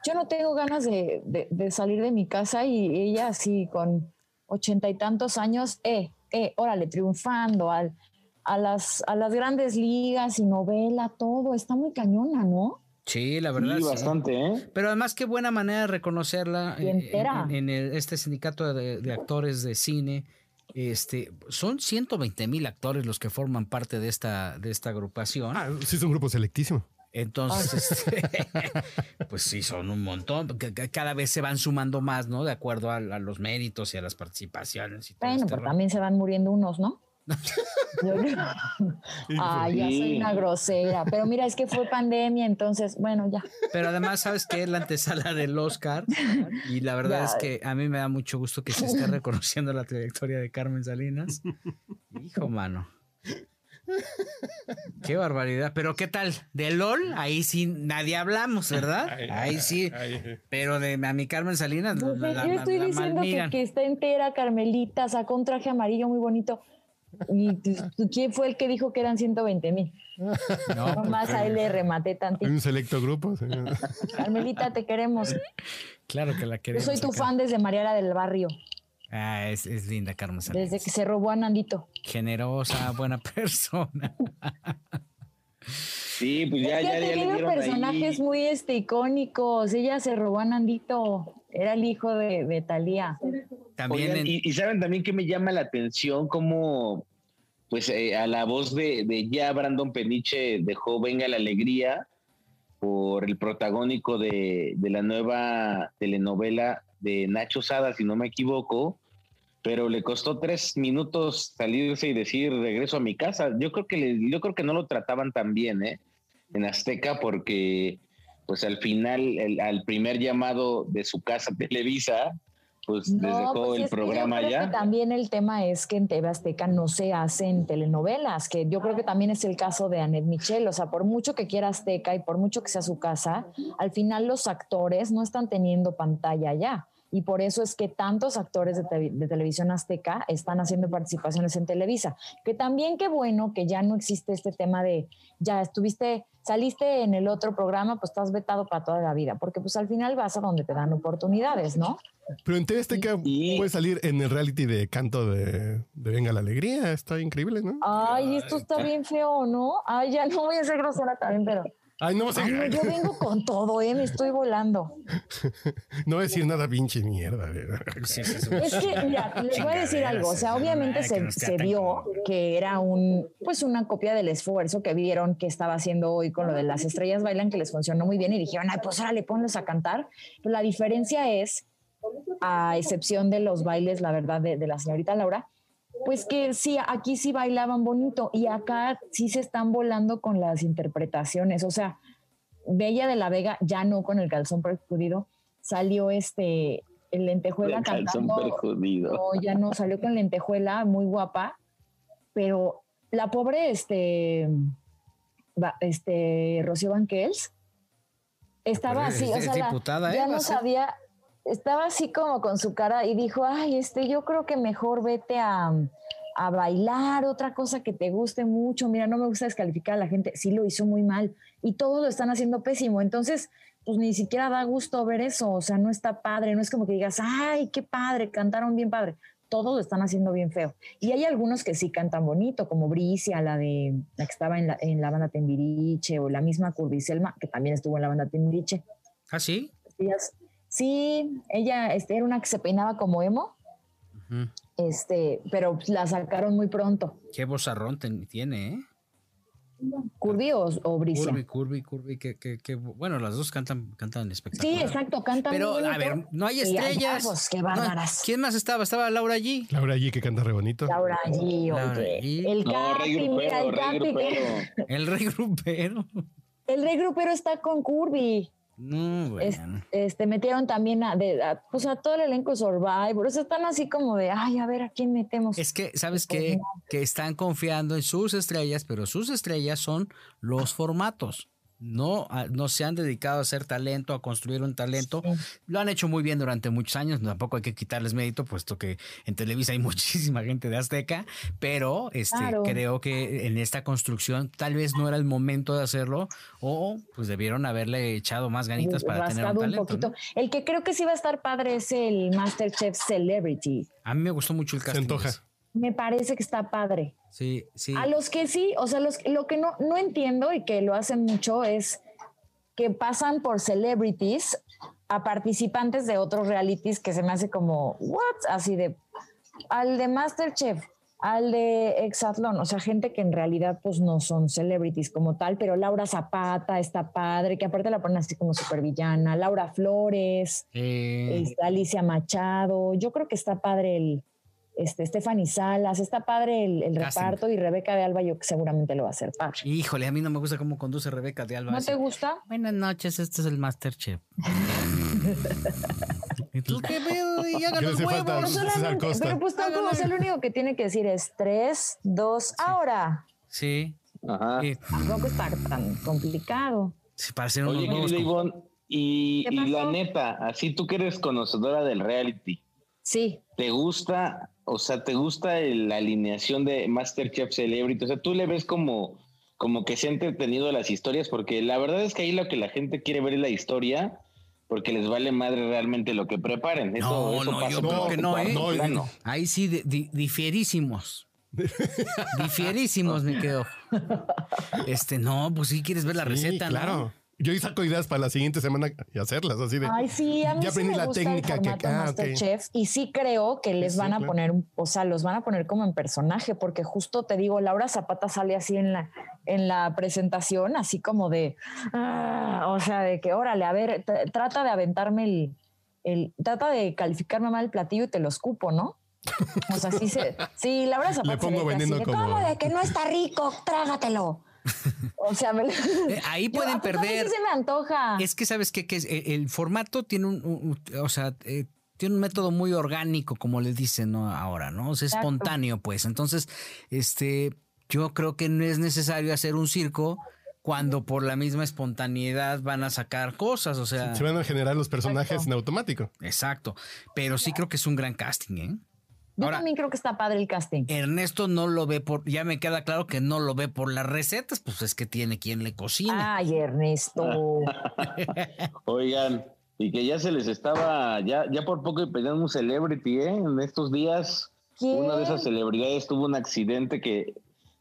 yo no tengo ganas de, salir de mi casa y ella así con ochenta y tantos años, eh, eh, órale, triunfando al, a, las, a las grandes ligas y novela, todo, está muy cañona, ¿no? Sí, la verdad. Sí, bastante, ¿eh? Pero además, qué buena manera de reconocerla en, este sindicato de, actores de cine este, son 120 mil actores los que forman parte de esta, de esta agrupación. Ah, sí, es un grupo selectísimo. Entonces, este, pues sí, son un montón. Cada vez se van sumando más, ¿no? De acuerdo a, los méritos y a las participaciones. Y bueno, este pero también se van muriendo unos, ¿no? Ay, ya soy una grosera. Pero mira, es que fue pandemia, entonces, bueno, ya. Pero además, ¿sabes que Es la antesala del Oscar. Y la verdad es que a mí me da mucho gusto que se esté reconociendo la trayectoria de Carmen Salinas. Hijo, mano. Qué barbaridad. Pero ¿qué tal? De LOL, ahí sí nadie hablamos, ¿verdad? Ahí sí. Pero de a mi Carmen Salinas. yo estoy diciendo que, que, está entera, Carmelita, sacó un traje amarillo muy bonito. ¿Y quién fue el que dijo que eran 120 mil? No, más a él le rematé tantito. Un selecto grupo. Carmelita, te queremos. Claro que la queremos. Yo soy tu fan desde Mariana del Barrio. Ah, es, linda, Carmen. Desde que se robó a Nandito. Generosa, buena persona. Sí, pues ya, ya, ya, tenido personajes muy este, icónicos. Ella se robó a Nandito. Era el hijo de, de Talía. También y, saben también que me llama la atención como pues eh, a la voz de, de, ya Brandon Peniche dejó Venga la Alegría por el protagónico de, de, la nueva telenovela de Nacho Sada, si no me equivoco, pero le costó tres minutos salirse y decir regreso a mi casa. Yo creo que yo creo que no lo trataban tan bien, ¿eh? En Azteca, porque pues al final, el, al primer llamado de su casa Televisa, pues les dejó pues el programa ya. también el tema es que en TV Azteca no se hacen telenovelas, que yo creo que también es el caso de Annette Michel. O sea, por mucho que quiera Azteca y por mucho que sea su casa, al final los actores no están teniendo pantalla ya y por eso es que tantos actores de, televisión azteca están haciendo participaciones en Televisa. Que también qué bueno que ya no existe este tema de, ya estuviste, saliste en el otro programa, pues estás vetado para toda la vida, porque pues al final vas a donde te dan oportunidades, ¿no? Pero en TV Azteca puede salir en el reality de canto de, Venga la Alegría, está increíble, ¿no? Ay, esto está bien feo, ¿no? Ay, ya no voy a ser grosera también, pero Ay, no, yo vengo con todo, ¿eh? Me estoy volando. no voy a decir nada pinche mierda. es que, mira, les voy a decir algo. O sea, obviamente se, se vio que era un, pues una copia del esfuerzo que vieron que estaba haciendo hoy con lo de las estrellas bailan, que les funcionó muy bien y dijeron, ay, pues ahora le ponlos a cantar. Pero la diferencia es, a excepción de los bailes, la verdad, de, de la señorita Laura, pues que sí, aquí sí bailaban bonito y acá sí se están volando con las interpretaciones. O sea, Bella de la Vega, ya no con el calzón perjudido, salió este, el lentejuela el cantando. Perjudido. No, ya no, salió con lentejuela, muy guapa, pero la pobre, este, este, Rocío Banquels, estaba así, o sea, ya ¿eh? no sabía, estaba así como con su cara y dijo, ay, este, yo creo que mejor vete a, a, bailar, otra cosa que te guste mucho. Mira, no me gusta descalificar a la gente, sí lo hizo muy mal y todos lo están haciendo pésimo. Entonces, pues ni siquiera da gusto ver eso, o sea, no está padre, no es como que digas, ay, qué padre, cantaron bien padre. todos lo están haciendo bien feo. Y hay algunos que sí cantan bonito, como Bricia, la de la que estaba en la, en la banda Timbiriche, o la misma Curdy Selma, que también estuvo en la banda Timbiriche. ¿Ah, sí? Sí, ella este, era una que se peinaba como emo. Este, pero la sacaron muy pronto. Qué vozarrón tiene, ¿eh? Curvy o, o Bricia. Curvy, Curvy, Curvy, que, que, que, bueno, las dos cantan, cantan espectacular. Sí, exacto, cantan Pero, a ver, no hay estrellas. Pues, qué bárbaras. ¿Quién más estaba? Estaba Laura G. Laura G, que canta re bonito. Laura G, Laura G. El Capi, mira, el Capi. El rey grupero. El rey grupero está con Curvy. No, bueno. este, metieron también a, de, a, pues a todo el elenco Survivor. O sea, están así como de, ay, a ver, ¿a quién metemos? Es que, ¿sabes qué? Que están confiando en sus estrellas, pero sus estrellas son los formatos no, no se han dedicado a hacer talento, a construir un talento. Lo han hecho muy bien durante muchos años, tampoco hay que quitarles mérito, puesto que en Televisa hay muchísima gente de Azteca, pero este, creo que en esta construcción tal vez no era el momento de hacerlo o pues debieron haberle echado más ganitas para tener un talento. poquito. El que creo que sí va a estar padre es el Masterchef Celebrity. A mí me gustó mucho el casting me parece que está padre. Sí, sí. A los que sí, o sea, los, lo que no, no entiendo y que lo hacen mucho es que pasan por celebrities a participantes de otros realities que se me hace como, ¿what? Así de, al de Masterchef, al de Exatlón, o sea, gente que en realidad pues no son celebrities como tal, pero Laura Zapata está padre, que aparte la ponen así como supervillana, Laura Flores, Alicia Machado, yo creo que está padre el, este, Stephanie Salas, está padre el, reparto y Rebeca de Alba yo seguramente lo va a hacer padre. Híjole, a mí no me gusta cómo conduce Rebeca de Alba. ¿No te gusta? Buenas noches, este es el Masterchef. ¿Y tú qué veo? Y hagan los huevos. pero pues tampoco, o sea, lo único que tiene que decir es tres, dos, ahora. Sí. Ajá. Tampoco está tan complicado. Sí, para ser Oye, Ivonne, y, y la neta, así tú que eres conocedora del reality. Sí. ¿Te gusta o sea, ¿te gusta la alineación de Masterchef Celebrity? O sea, tú le ves como, como que se ha entretenido las historias, porque la verdad es que ahí lo que la gente quiere ver es la historia, porque les vale madre realmente lo que preparen. no, no, yo creo que no, ¿eh? Ahí sí, difierísimos. difierísimos, me quedo. Este, no, pues sí quieres ver la receta, claro. Yo saco ideas para la siguiente semana y hacerlas así de. Ay, sí, a mí ya aprendí la técnica que ah, Chef y sí creo que les van a poner, o sea, los van a poner como en personaje, porque justo te digo, Laura Zapata sale así en la, en la presentación, así como de, ah, o sea, de que órale, a ver, trata de aventarme el, el, trata de calificarme mal el platillo y te lo escupo, ¿no? O sea, sí se, sí, Laura Zapata. Le pongo vendiendo como. ¿Cómo de que no está rico? Trágatelo. O sea, eh, ahí pueden perder. se me antoja. Es que sabes qué? que eh, el, formato tiene un, o sea, eh, tiene un método muy orgánico, como le dicen ahora, ¿no? O sea, espontáneo, pues. Entonces, este, yo creo que no es necesario hacer un circo cuando por la misma espontaneidad van a sacar cosas, o sea. Se van a generar los personajes en automático. Exacto. Pero sí creo que es un gran casting, ¿eh? Yo también creo que está padre el casting. Ernesto no lo ve por, ya me queda claro que no lo ve por las recetas, pues es que tiene quien le cocina. Ay, Ernesto. Oigan, y que ya se les estaba, ya, ya por poco pedían un celebrity, ¿eh? En estos días, una de esas celebridades tuvo un accidente que,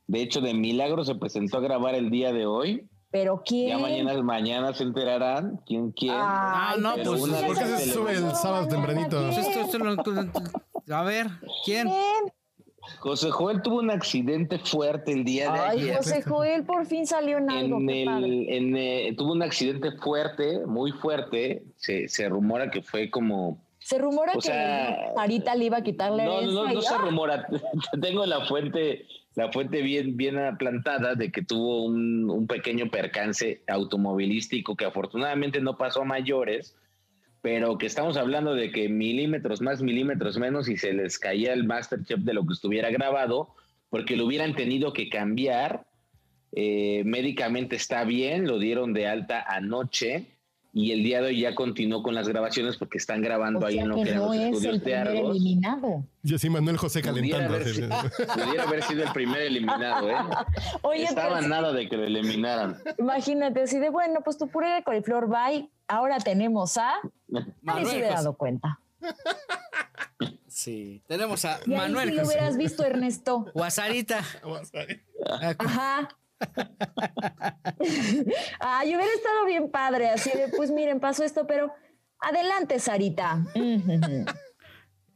de hecho, de milagro se presentó a grabar el día de hoy. ¿Pero quién? Ya mañana, mañana se enterarán quién quién. Ah, no, pues ¿por qué se sube el sábado tempranito? Pues esto, esto a ver, ¿quién? José Joel tuvo un accidente fuerte el día de Ay, ayer. José Joel por fin salió en algo. En el, en, eh, tuvo un accidente fuerte, muy fuerte. Se, se rumora que fue como. Se rumora que ahorita le iba a quitarle. No, no, no, no se rumora. Tengo la fuente, la fuente bien, bien plantada de que tuvo un, un pequeño percance automovilístico que afortunadamente no pasó a mayores pero que estamos hablando de que milímetros más, milímetros menos y se les caía el Masterchef de lo que estuviera grabado, porque lo hubieran tenido que cambiar. Eh, médicamente está bien, lo dieron de alta anoche y el día de hoy ya continuó con las grabaciones porque están grabando ahí en lo que, no los estudios de Argos. eliminado. Yo sí, Manuel José calentando. Pudiera haber, sido el primer eliminado, ¿eh? Estaba nada de que lo eliminaran. Imagínate, así de bueno, pues tu puré de coliflor bye ahora tenemos a. Nadie se hubiera dado cuenta. Sí. Tenemos a Y ahí Manuel. sí lo hubieras visto, Ernesto. O a Sarita. Ajá. Ay, hubiera estado bien padre, así de, pues miren, pasó esto, pero adelante, Sarita.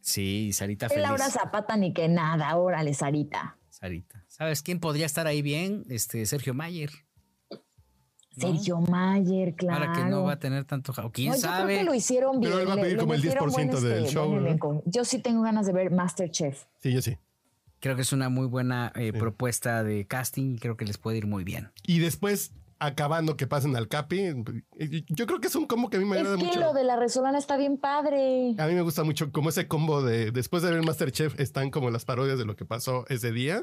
Sí, Sarita feliz. Laura Zapata ni que nada, órale, Sarita. Sarita. ¿Sabes quién podría estar ahí bien? Este Sergio Mayer. ¿No? Sergio Mayer, claro. Ahora que no va a tener tanto. ja- ¿O quién No, yo creo sabe? que lo hicieron bien. Pero él va a le- pedir le como el metieron 10% del este, show. Yo sí tengo ganas de ver Masterchef. Sí, yo sí. Creo que es una muy buena eh, propuesta de casting y creo que les puede ir muy bien. Y después, acabando que pasen al Capi, yo creo que es un combo que a mí me Es agrada que mucho. lo de la Resolana está bien padre. A mí me gusta mucho como ese combo de después de ver Masterchef están como las parodias de lo que pasó ese día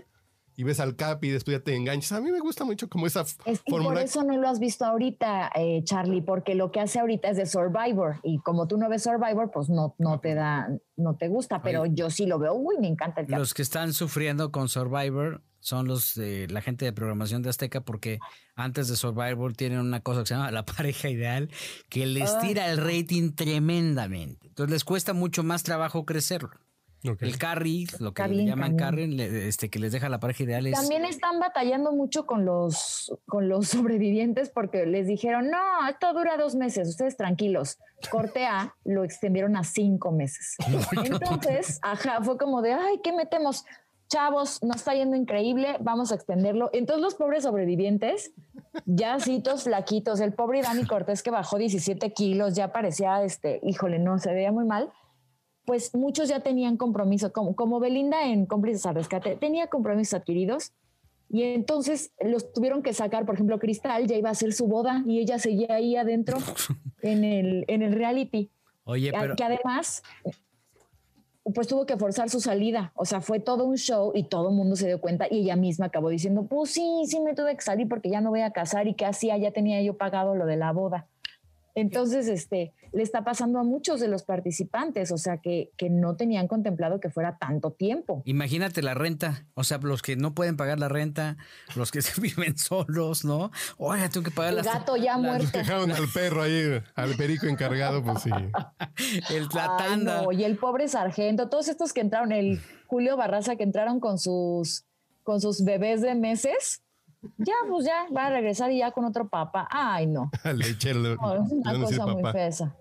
y ves al Capi y después ya te enganchas. A mí me gusta mucho como esa Es que por fórmula. eso no lo has visto ahorita, eh, Charlie, porque lo que hace ahorita es de Survivor y como tú no ves Survivor, pues no, no te da, no te gusta, pero yo sí lo veo. Uy, me encanta el Los que están sufriendo con Survivor son los de la gente de programación de Azteca porque antes de Survivor tienen una cosa que se llama la pareja ideal que les Ah. tira el rating tremendamente. Entonces les cuesta mucho más trabajo crecerlo. El carry, lo que le llaman carry, este, que les deja la pareja ideal es... También están batallando mucho con los, con los sobrevivientes porque les dijeron, no, esto dura dos meses, ustedes tranquilos. Corte A lo extendieron a cinco meses. Entonces, ajá, fue como de, ay, ¿qué metemos? Chavos, nos está yendo increíble, vamos a extenderlo. Entonces los pobres sobrevivientes, ya citos flaquitos, el pobre Dani Cortés que bajó 17 kilos, ya parecía, este, híjole, no, se veía muy mal pues muchos ya tenían compromiso, como, como Belinda en Cómplices al Rescate, tenía compromisos adquiridos y entonces los tuvieron que sacar, por ejemplo, Cristal ya iba a hacer su boda y ella seguía ahí adentro en el, en el reality, Oye, pero... que además pues tuvo que forzar su salida, o sea, fue todo un show y todo el mundo se dio cuenta y ella misma acabó diciendo, pues sí, sí me tuve que salir porque ya no voy a casar y que hacía, ya tenía yo pagado lo de la boda. Entonces, este, le está pasando a muchos de los participantes, o sea, que, que no tenían contemplado que fuera tanto tiempo. Imagínate la renta, o sea, los que no pueden pagar la renta, los que se viven solos, ¿no? Oye, tengo que pagar El las- gato ya la- muerto. Dejaron al perro ahí, al perico encargado, pues sí. el, la Ay, tanda. no, y el pobre sargento, todos estos que entraron, el Julio Barraza que entraron con sus, con sus bebés de meses, ya, pues ya, va a regresar y ya con otro papá. Ay, no. No, es una cosa muy fea esa.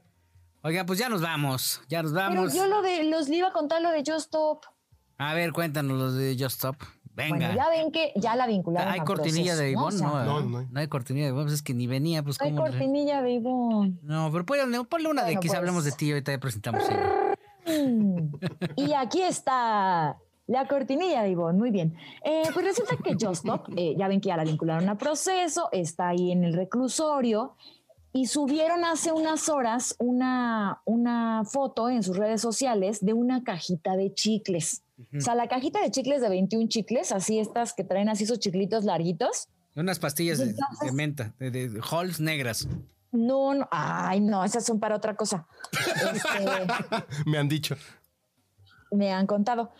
Oigan, pues ya nos vamos, ya nos Pero vamos. yo lo de, los le iba a contar lo de Just Stop. A ver, cuéntanos los de Just Stop. Venga. Bueno, ya ven que ya la vincularon hay a cortinilla proceso, de ¿no? O Ivonne, sea, ¿no? No, no hay. No hay cortinilla de Ivonne, pues es que ni venía, pues Hay cómo. le- cortinilla de Ivonne. No, pero ponle, ponle una de quizá pues. hablemos de ti, ahorita ya presentamos. Y aquí está la cortinilla de Ivonne. Muy bien. Eh, pues resulta que Just Stop, eh, ya ven que ya la vincularon a proceso, está ahí en el reclusorio y subieron hace unas horas una, una foto en sus redes sociales de una cajita de chicles. O sea, la cajita de chicles de 21 chicles, así estas que traen así esos chiclitos larguitos. Unas pastillas de menta, de, de Halls negras. No, no, ay, no, esas son para otra cosa. Este, Me han dicho. me han contado.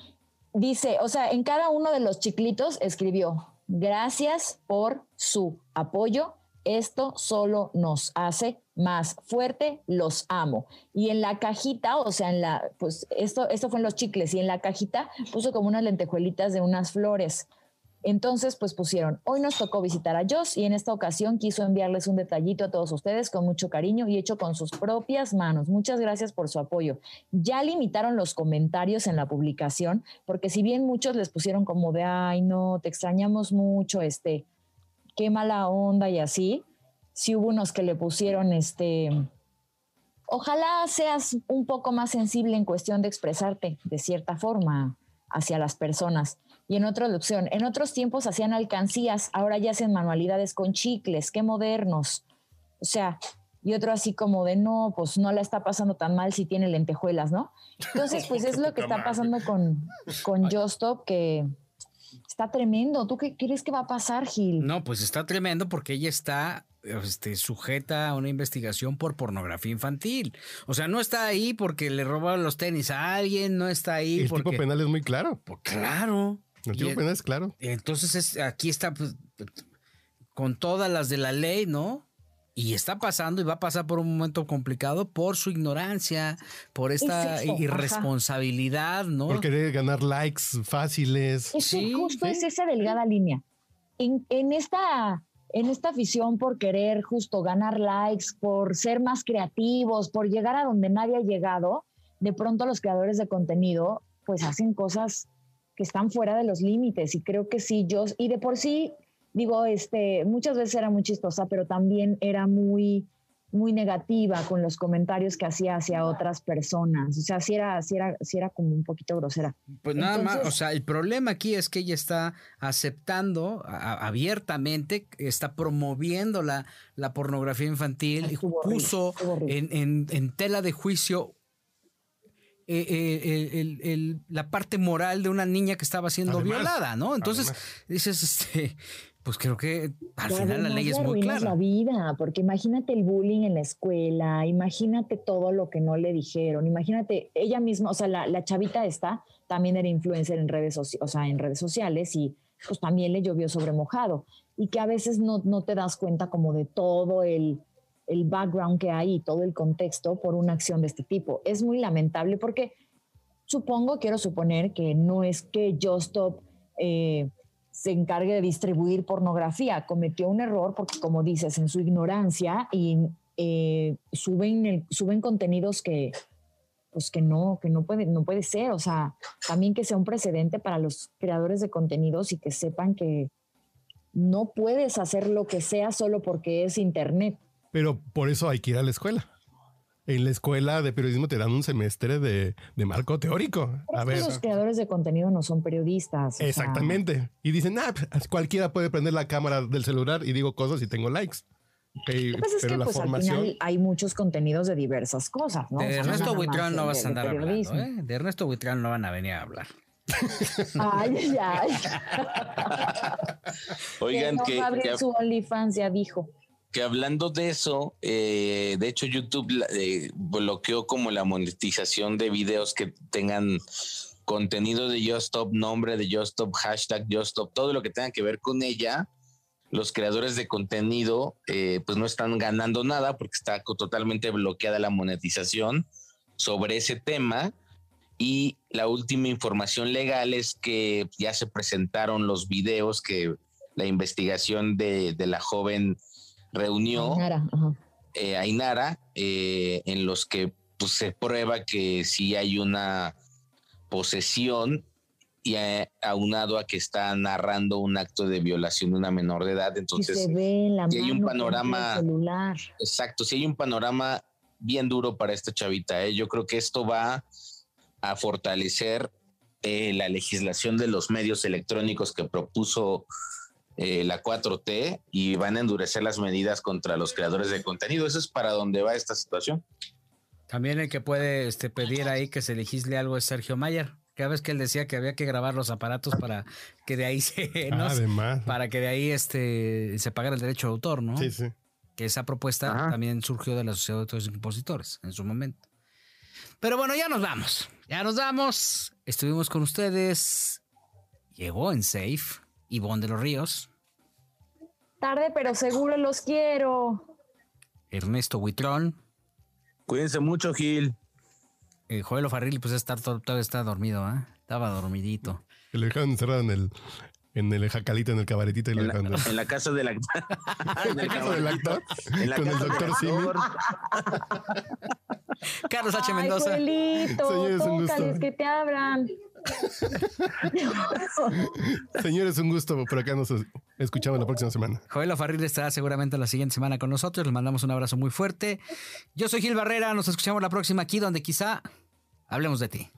Dice, o sea, en cada uno de los chiclitos escribió, gracias por su apoyo, esto solo nos hace más fuerte, los amo. Y en la cajita, o sea, en la, pues esto, esto fue en los chicles, y en la cajita puso como unas lentejuelitas de unas flores. Entonces, pues pusieron, hoy nos tocó visitar a Joss y en esta ocasión quiso enviarles un detallito a todos ustedes con mucho cariño y hecho con sus propias manos. Muchas gracias por su apoyo. Ya limitaron los comentarios en la publicación, porque si bien muchos les pusieron como de, ay, no, te extrañamos mucho, este, qué mala onda y así, sí hubo unos que le pusieron, este, ojalá seas un poco más sensible en cuestión de expresarte de cierta forma hacia las personas. Y en otra opción, en otros tiempos hacían alcancías, ahora ya hacen manualidades con chicles, qué modernos. O sea, y otro así como de no, pues no la está pasando tan mal si tiene lentejuelas, ¿no? Entonces, pues es lo que está pasando con, con Justop, que está tremendo. ¿Tú qué crees que va a pasar, Gil? No, pues está tremendo porque ella está este, sujeta a una investigación por pornografía infantil. O sea, no está ahí porque le robaron los tenis a alguien, no está ahí El porque... tipo penal es muy claro. Pues claro. El penal es claro. Entonces es, aquí está pues, con todas las de la ley, ¿no? Y está pasando y va a pasar por un momento complicado por su ignorancia, por esta irresponsabilidad, ¿no? Por querer ganar likes fáciles. Es justo es esa delgada línea. En, en, esta, en esta afición por querer justo ganar likes, por ser más creativos, por llegar a donde nadie ha llegado, de pronto los creadores de contenido pues hacen cosas que están fuera de los límites y creo que sí, yo, y de por sí digo, este, muchas veces era muy chistosa, pero también era muy, muy negativa con los comentarios que hacía hacia otras personas. O sea, sí era, sí era, sí era como un poquito grosera. Pues nada más, o sea, el problema aquí es que ella está aceptando abiertamente, está promoviendo la, la pornografía infantil y puso en, en, tela de juicio eh, eh, la parte moral de una niña que estaba siendo violada, ¿no? Entonces dices, este, pues creo que al final la ley es muy clara. la vida, porque imagínate el bullying en la escuela, imagínate todo lo que no le dijeron, imagínate ella misma, o sea, la, chavita esta también era influencer en redes, o sea, en redes sociales y pues también le llovió sobre mojado y que a veces no, no te das cuenta como de todo el, el background que hay y todo el contexto por una acción de este tipo. Es muy lamentable porque supongo, quiero suponer que no es que Just Stop... Eh, se encargue de distribuir pornografía. Cometió un error porque, como dices, en su ignorancia y eh, suben, suben contenidos que, pues que no, que no puede, no puede ser. O sea, también que sea un precedente para los creadores de contenidos y que sepan que no puedes hacer lo que sea solo porque es internet. Pero por eso hay que ir a la escuela en la escuela de periodismo te dan un semestre de, marco teórico. A ver. Los creadores de contenido no son periodistas. Exactamente. Y dicen, ah, pues, cualquiera puede prender la cámara del celular y digo cosas y tengo likes. pero la pues, formación... al final hay muchos contenidos de diversas cosas, ¿no? De Ernesto Buitrón no vas a andar hablando, ¿eh? De Ernesto Buitrón no van a venir a hablar. ay, ay, Oigan, que, no que, su OnlyFans ya dijo que hablando de eso, eh, de hecho YouTube eh, bloqueó como la monetización de videos que tengan contenido de Justop, nombre de Justop, hashtag Justop, todo lo que tenga que ver con ella. Los creadores de contenido eh, pues no están ganando nada porque está totalmente bloqueada la monetización sobre ese tema. Y la última información legal es que ya se presentaron los videos que la investigación de, de la joven reunió a Inara, eh, en los que pues, se prueba que sí hay una posesión y aunado a que está narrando un acto de violación de una menor de edad. Entonces, si hay un panorama. Celular. Exacto, si hay un panorama bien duro para esta chavita. ¿eh? Yo creo que esto va a fortalecer eh, la legislación de los medios electrónicos que propuso eh, la 4T y van a endurecer las medidas contra los creadores de contenido. Eso es para dónde va esta situación. También el que puede este, pedir ahí que se legisle algo es Sergio Mayer. Cada vez que él decía que había que grabar los aparatos para que de ahí se para que de ahí este se pagara el derecho de autor, ¿no? Sí, sí. Que esa propuesta también surgió de la Sociedad de Autores Compositores en su momento. Pero bueno, ya nos vamos. Ya nos vamos. Estuvimos con ustedes. Llegó en Safe Ivonne de los Ríos. Tarde, pero seguro los quiero. Ernesto Huitrón. Cuídense mucho, Gil. Eh, Joel Farril, pues está, todavía está dormido, ¿eh? Estaba dormidito. Que le dejaron encerrado en el, en el jacalito, en el cabaretito. Y en, la, en la casa del actor. ¿En la casa del actor? Con el doctor Simi. Carlos H. Mendoza. Ay, Señores, un gusto. que te abran. Señores, un gusto. Por acá nos escuchamos la próxima semana. Joel Farril estará seguramente la siguiente semana con nosotros. Les mandamos un abrazo muy fuerte. Yo soy Gil Barrera. Nos escuchamos la próxima aquí donde quizá hablemos de ti.